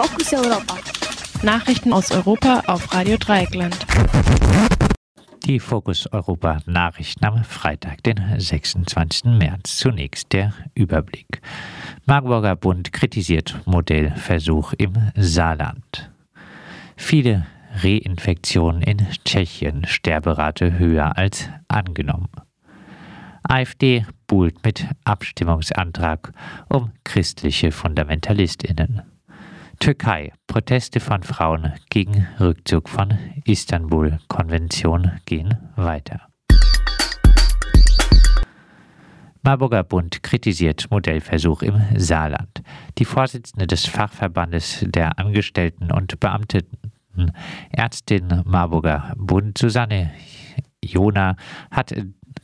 Fokus Europa. Nachrichten aus Europa auf Radio Dreieckland. Die Fokus Europa Nachrichten am Freitag, den 26. März. Zunächst der Überblick. Marburger Bund kritisiert Modellversuch im Saarland. Viele Reinfektionen in Tschechien, Sterberate höher als angenommen. AfD buhlt mit Abstimmungsantrag um christliche Fundamentalistinnen. Türkei. Proteste von Frauen gegen Rückzug von Istanbul-Konvention gehen weiter. Marburger Bund kritisiert Modellversuch im Saarland. Die Vorsitzende des Fachverbandes der Angestellten und Beamteten, Ärztin Marburger Bund, Susanne Jona, hat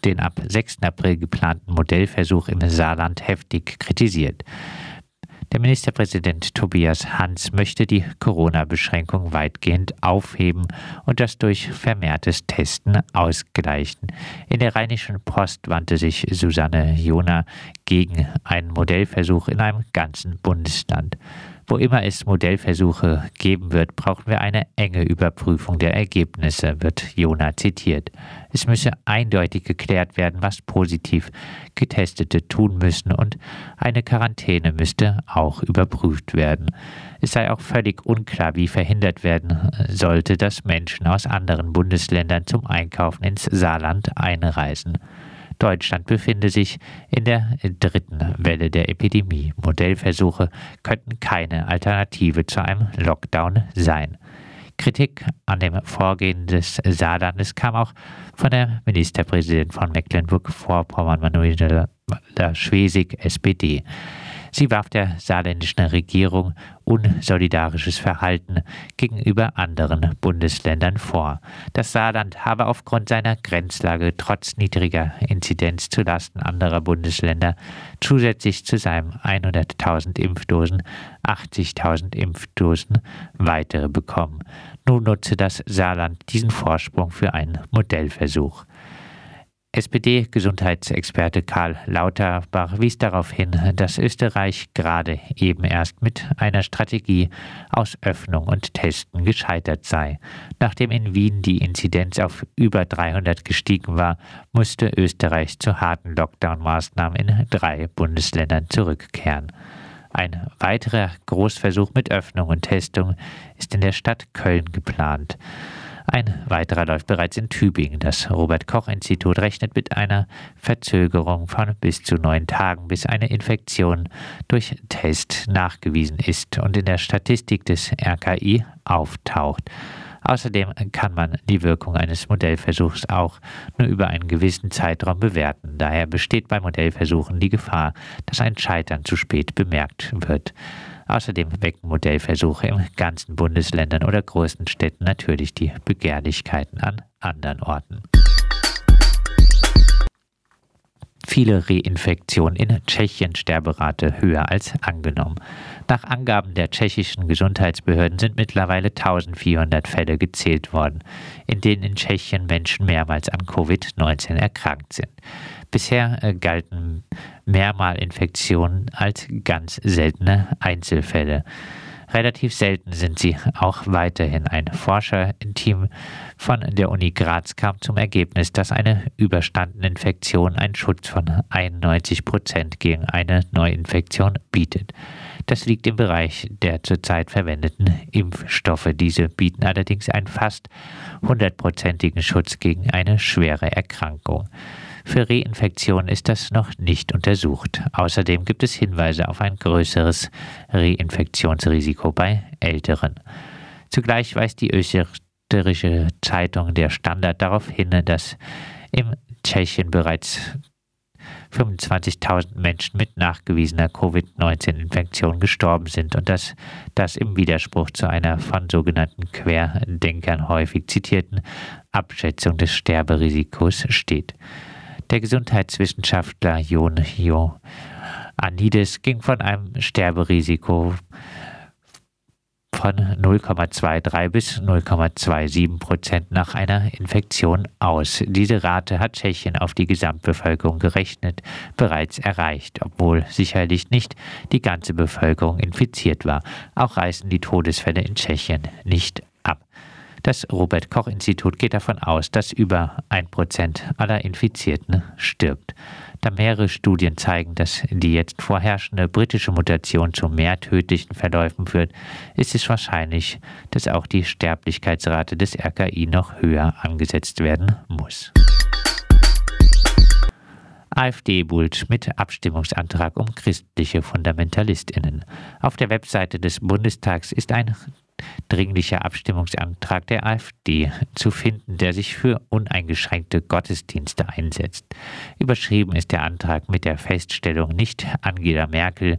den ab 6. April geplanten Modellversuch im Saarland heftig kritisiert. Der Ministerpräsident Tobias Hans möchte die Corona-Beschränkung weitgehend aufheben und das durch vermehrtes Testen ausgleichen. In der Rheinischen Post wandte sich Susanne Jona gegen einen Modellversuch in einem ganzen Bundesland. Wo immer es Modellversuche geben wird, brauchen wir eine enge Überprüfung der Ergebnisse, wird Jona zitiert. Es müsse eindeutig geklärt werden, was positiv Getestete tun müssen und eine Quarantäne müsste auch überprüft werden. Es sei auch völlig unklar, wie verhindert werden sollte, dass Menschen aus anderen Bundesländern zum Einkaufen ins Saarland einreisen. Deutschland befinde sich in der dritten Welle der Epidemie. Modellversuche könnten keine Alternative zu einem Lockdown sein. Kritik an dem Vorgehen des Saarlandes kam auch von der Ministerpräsidentin von Mecklenburg-Vorpommern, Manuela Schwesig, SPD. Sie warf der saarländischen Regierung unsolidarisches Verhalten gegenüber anderen Bundesländern vor. Das Saarland habe aufgrund seiner Grenzlage trotz niedriger Inzidenz zulasten anderer Bundesländer zusätzlich zu seinen 100.000 Impfdosen 80.000 Impfdosen weitere bekommen. Nun nutze das Saarland diesen Vorsprung für einen Modellversuch. SPD-Gesundheitsexperte Karl Lauterbach wies darauf hin, dass Österreich gerade eben erst mit einer Strategie aus Öffnung und Testen gescheitert sei. Nachdem in Wien die Inzidenz auf über 300 gestiegen war, musste Österreich zu harten Lockdown-Maßnahmen in drei Bundesländern zurückkehren. Ein weiterer Großversuch mit Öffnung und Testung ist in der Stadt Köln geplant. Ein weiterer läuft bereits in Tübingen. Das Robert Koch Institut rechnet mit einer Verzögerung von bis zu neun Tagen, bis eine Infektion durch Test nachgewiesen ist und in der Statistik des RKI auftaucht. Außerdem kann man die Wirkung eines Modellversuchs auch nur über einen gewissen Zeitraum bewerten. Daher besteht bei Modellversuchen die Gefahr, dass ein Scheitern zu spät bemerkt wird. Außerdem wecken Modellversuche in ganzen Bundesländern oder großen Städten natürlich die Begehrlichkeiten an anderen Orten. Viele Reinfektionen in Tschechien Sterberate höher als angenommen. Nach Angaben der tschechischen Gesundheitsbehörden sind mittlerweile 1400 Fälle gezählt worden, in denen in Tschechien Menschen mehrmals an Covid-19 erkrankt sind. Bisher äh, galten Mehrmalinfektionen als ganz seltene Einzelfälle. Relativ selten sind sie auch weiterhin. Ein Forscherteam von der Uni Graz kam zum Ergebnis, dass eine überstandene Infektion einen Schutz von 91 Prozent gegen eine Neuinfektion bietet. Das liegt im Bereich der zurzeit verwendeten Impfstoffe. Diese bieten allerdings einen fast hundertprozentigen Schutz gegen eine schwere Erkrankung. Für Reinfektionen ist das noch nicht untersucht. Außerdem gibt es Hinweise auf ein größeres Reinfektionsrisiko bei Älteren. Zugleich weist die österreichische Zeitung Der Standard darauf hin, dass im Tschechien bereits 25.000 Menschen mit nachgewiesener Covid-19-Infektion gestorben sind und dass das im Widerspruch zu einer von sogenannten Querdenkern häufig zitierten Abschätzung des Sterberisikos steht. Der Gesundheitswissenschaftler Jon Ioannidis ging von einem Sterberisiko von 0,23 bis 0,27 Prozent nach einer Infektion aus. Diese Rate hat Tschechien auf die Gesamtbevölkerung gerechnet bereits erreicht, obwohl sicherlich nicht die ganze Bevölkerung infiziert war. Auch reißen die Todesfälle in Tschechien nicht ab. Das Robert Koch Institut geht davon aus, dass über ein Prozent aller Infizierten stirbt. Da mehrere Studien zeigen, dass die jetzt vorherrschende britische Mutation zu mehr tödlichen Verläufen führt, ist es wahrscheinlich, dass auch die Sterblichkeitsrate des RKI noch höher angesetzt werden muss. AfD buhlt mit Abstimmungsantrag um christliche Fundamentalistinnen. Auf der Webseite des Bundestags ist ein dringlicher Abstimmungsantrag der AfD zu finden, der sich für uneingeschränkte Gottesdienste einsetzt. Überschrieben ist der Antrag mit der Feststellung, nicht Angela Merkel,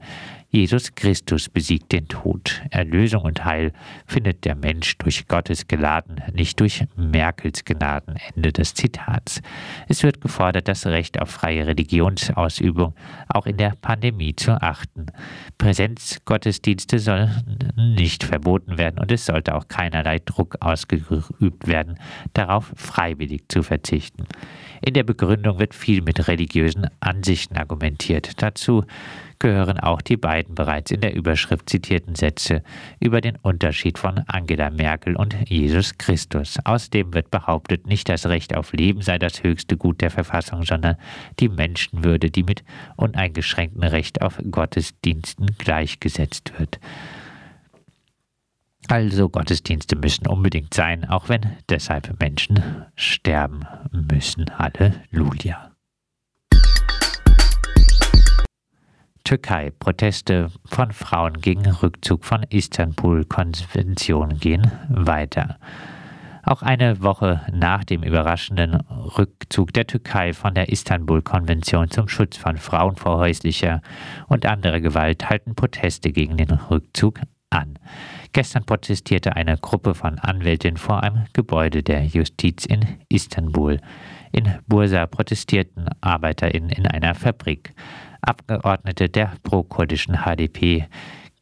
Jesus Christus besiegt den Tod. Erlösung und Heil findet der Mensch durch Gottes Geladen, nicht durch Merkels Gnaden. Ende des Zitats. Es wird gefordert, das Recht auf freie Religionsausübung auch in der Pandemie zu achten. Präsenzgottesdienste sollen nicht verboten werden und es sollte auch keinerlei Druck ausgeübt werden, darauf freiwillig zu verzichten. In der Begründung wird viel mit religiösen Ansichten argumentiert. Dazu gehören auch die beiden bereits in der Überschrift zitierten Sätze über den Unterschied von Angela Merkel und Jesus Christus. Außerdem wird behauptet, nicht das Recht auf Leben sei das höchste Gut der Verfassung, sondern die Menschenwürde, die mit uneingeschränktem Recht auf Gottesdiensten gleichgesetzt wird. Also Gottesdienste müssen unbedingt sein, auch wenn deshalb Menschen sterben müssen. Halleluja. Türkei. Proteste von Frauen gegen Rückzug von Istanbul-Konvention gehen weiter. Auch eine Woche nach dem überraschenden Rückzug der Türkei von der Istanbul-Konvention zum Schutz von Frauen vor häuslicher und anderer Gewalt halten Proteste gegen den Rückzug an. Gestern protestierte eine Gruppe von Anwältinnen vor einem Gebäude der Justiz in Istanbul. In Bursa protestierten ArbeiterInnen in einer Fabrik. Abgeordnete der pro-kurdischen HDP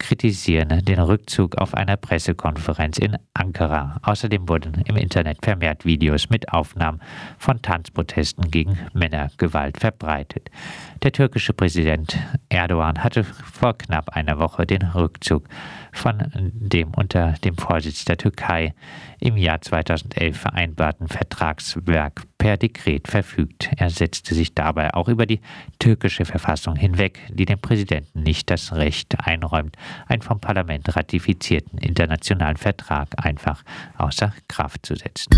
kritisieren den Rückzug auf einer Pressekonferenz in Ankara. Außerdem wurden im Internet vermehrt Videos mit Aufnahmen von Tanzprotesten gegen Männergewalt verbreitet. Der türkische Präsident Erdogan hatte vor knapp einer Woche den Rückzug von dem unter dem Vorsitz der Türkei im Jahr 2011 vereinbarten Vertragswerk per Dekret verfügt. Er setzte sich dabei auch über die türkische Verfassung hinweg, die dem Präsidenten nicht das Recht einräumt, einen vom Parlament ratifizierten internationalen Vertrag einfach außer Kraft zu setzen.